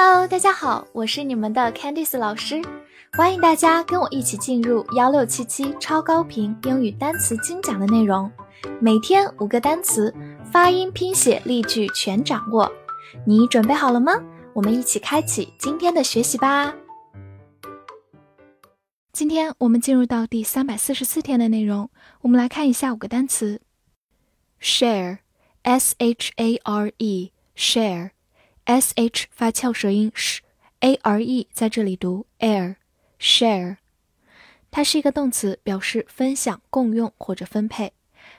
Hello，大家好，我是你们的 Candice 老师，欢迎大家跟我一起进入幺六七七超高频英语单词精讲的内容，每天五个单词，发音、拼写、例句全掌握，你准备好了吗？我们一起开启今天的学习吧。今天我们进入到第三百四十四天的内容，我们来看一下五个单词：share，s h a r e，share。S h 发翘舌音，sh，a r e 在这里读 air，share，它是一个动词，表示分享、共用或者分配。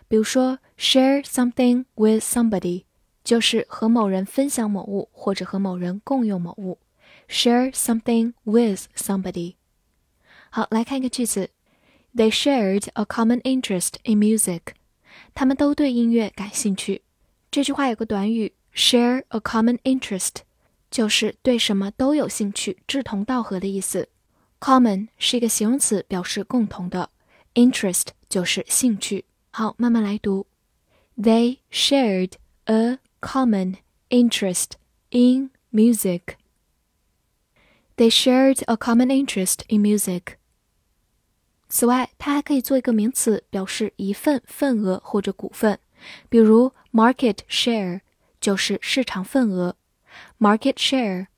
比如说，share something with somebody，就是和某人分享某物或者和某人共用某物。share something with somebody。好，来看一个句子：They shared a common interest in music。他们都对音乐感兴趣。这句话有个短语。Share a common interest，就是对什么都有兴趣、志同道合的意思。Common 是一个形容词，表示共同的。Interest 就是兴趣。好，慢慢来读。They shared a common interest in music. They shared a common interest in music. 此外，它还可以做一个名词，表示一份、份额或者股份，比如 market share。就是市场份额，market share，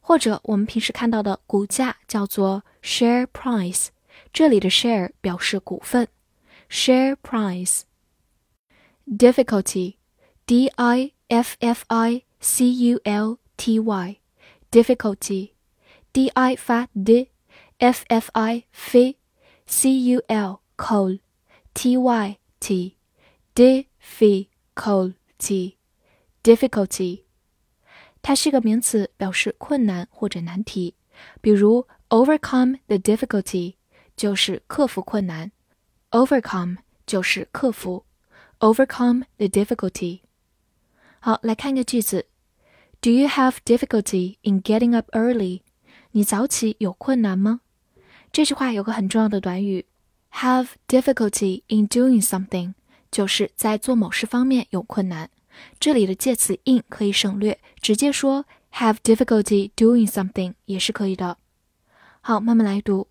或者我们平时看到的股价叫做 share price，这里的 share 表示股份，share price。difficulty，d i f f i c u l t y，difficulty，d i 发 d，f f i f，c u l c o l t y t，difficulty。 difficulty，它是个名词，表示困难或者难题。比如 overcome the difficulty 就是克服困难，overcome 就是克服，overcome the difficulty。好，来看一个句子：Do you have difficulty in getting up early？你早起有困难吗？这句话有个很重要的短语，have difficulty in doing something，就是在做某事方面有困难。这里的介词 in 可以省略，直接说 have difficulty doing something 也是可以的。好，慢慢来读。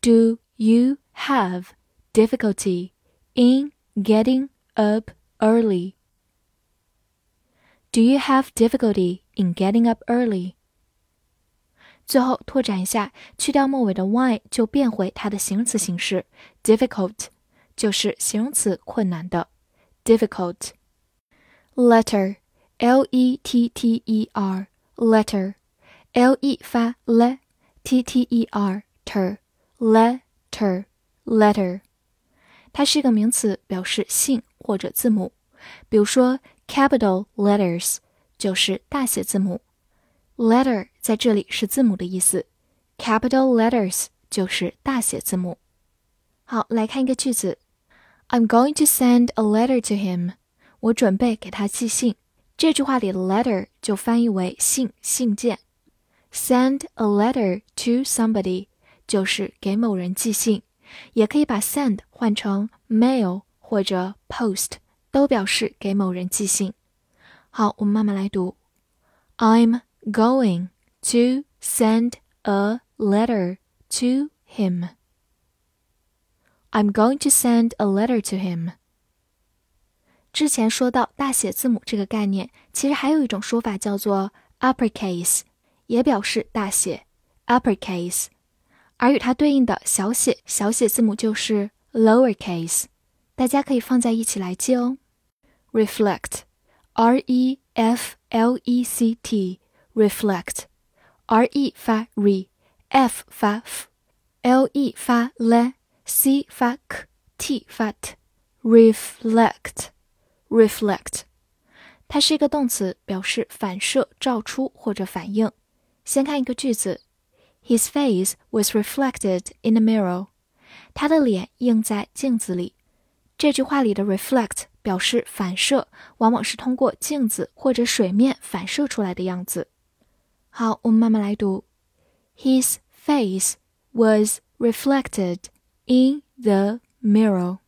Do you have difficulty in getting up early? Do you have difficulty in getting up early? 最后拓展一下，去掉末尾的 y 就变回它的形容词形式，difficult 就是形容词困难的，difficult。 letter, l e t t e r, letter, l e 发 le, t t e r, ter, letter, letter，它是一个名词，表示姓或者字母。比如说，capital letters 就是大写字母，letter 在这里是字母的意思，capital letters 就是大写字母。好，来看一个句子：I'm going to send a letter to him. 我准备给他寄信。这句话里的 letter 就翻译为信、信件。Send a letter to somebody 就是给某人寄信，也可以把 send 换成 mail 或者 post，都表示给某人寄信。好，我们慢慢来读。I'm going to send a letter to him. I'm going to send a letter to him. 之前说到大写字母这个概念，其实还有一种说法叫做 uppercase，也表示大写 uppercase，而与它对应的小写小写字母就是 lowercase，大家可以放在一起来记哦。reflect，r e f l e c t，reflect，r e 发 re，f 发 f，l e 发 le，c 发 k，t 发 t，reflect。Reflect，它是一个动词，表示反射、照出或者反应。先看一个句子：His face was reflected in a mirror。他的脸映在镜子里。这句话里的 reflect 表示反射，往往是通过镜子或者水面反射出来的样子。好，我们慢慢来读：His face was reflected in the mirror。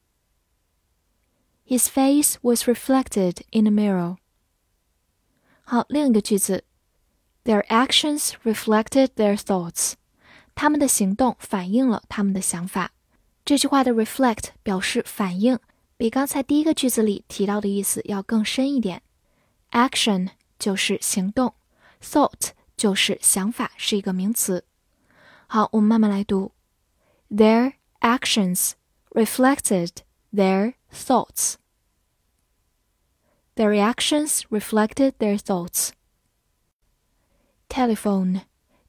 His face was reflected in a mirror. 好，另一个句子 Their actions reflected their thoughts. 他们的行动反映了他们的想法。这句话的 reflect 表示反映，比刚才第一个句子里提到的意思要更深一点。Action 就是行动，thought 就是想法，是一个名词。好，我们慢慢来读。Their actions reflected their thoughts. Their actions reflected their thoughts. Telephone,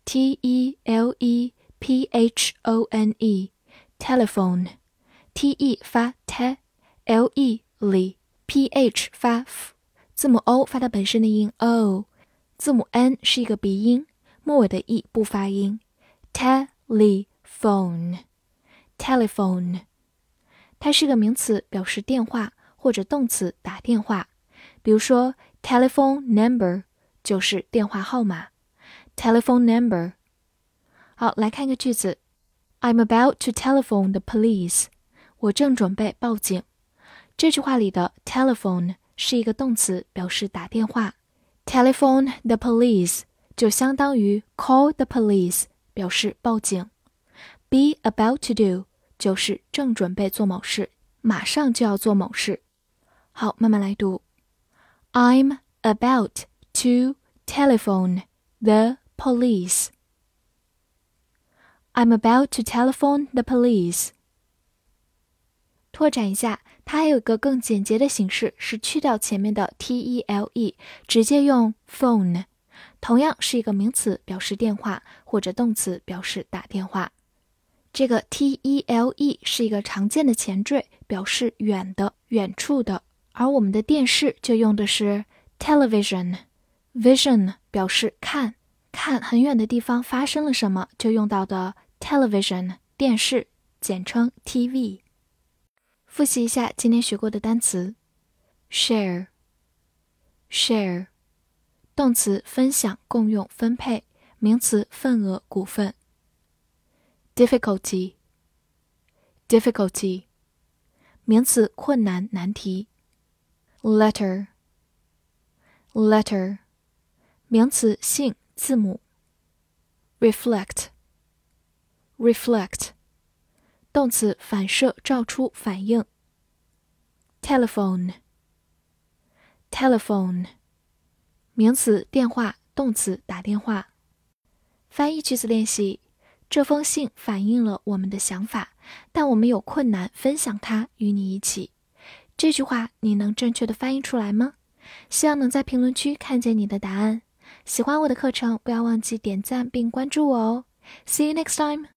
T E L E P H O N E, telephone, T E 发 t，L E 里，P H 发 f，字母 O 发它本身的音 o，字母 N 是一个鼻音，末尾的 e 不发音。telephone，telephone， 它是个名词，表示电话，或者动词打电话。比如说，telephone number 就是电话号码。telephone number。好，来看一个句子：I'm about to telephone the police。我正准备报警。这句话里的 telephone 是一个动词，表示打电话。telephone the police 就相当于 call the police，表示报警。be about to do 就是正准备做某事，马上就要做某事。好，慢慢来读。I'm about to telephone the police. I'm about to telephone the police. 拓展一下，它还有一个更简洁的形式，是去掉前面的 t e l e，直接用 phone。同样是一个名词，表示电话，或者动词表示打电话。这个 t e l e 是一个常见的前缀，表示远的、远处的。而我们的电视就用的是 television，vision 表示看。看很远的地方发生了什么，就用到的 television 电视，简称 TV。复习一下今天学过的单词：share，share，动词分享、共用、分配；名词份额、股份。difficulty，difficulty，名词困难、难题。letter，letter，名词信。字母，reflect，reflect，动词反射、照出、反应。telephone，telephone，名词电话，动词打电话。翻译句子练习： 这封信反映了我们的想法，但我们有困难分享它与你一起。这句话你能正确的翻译出来吗？希望能在评论区看见你的答案。喜欢我的课程，不要忘记点赞并关注我哦。See you next time.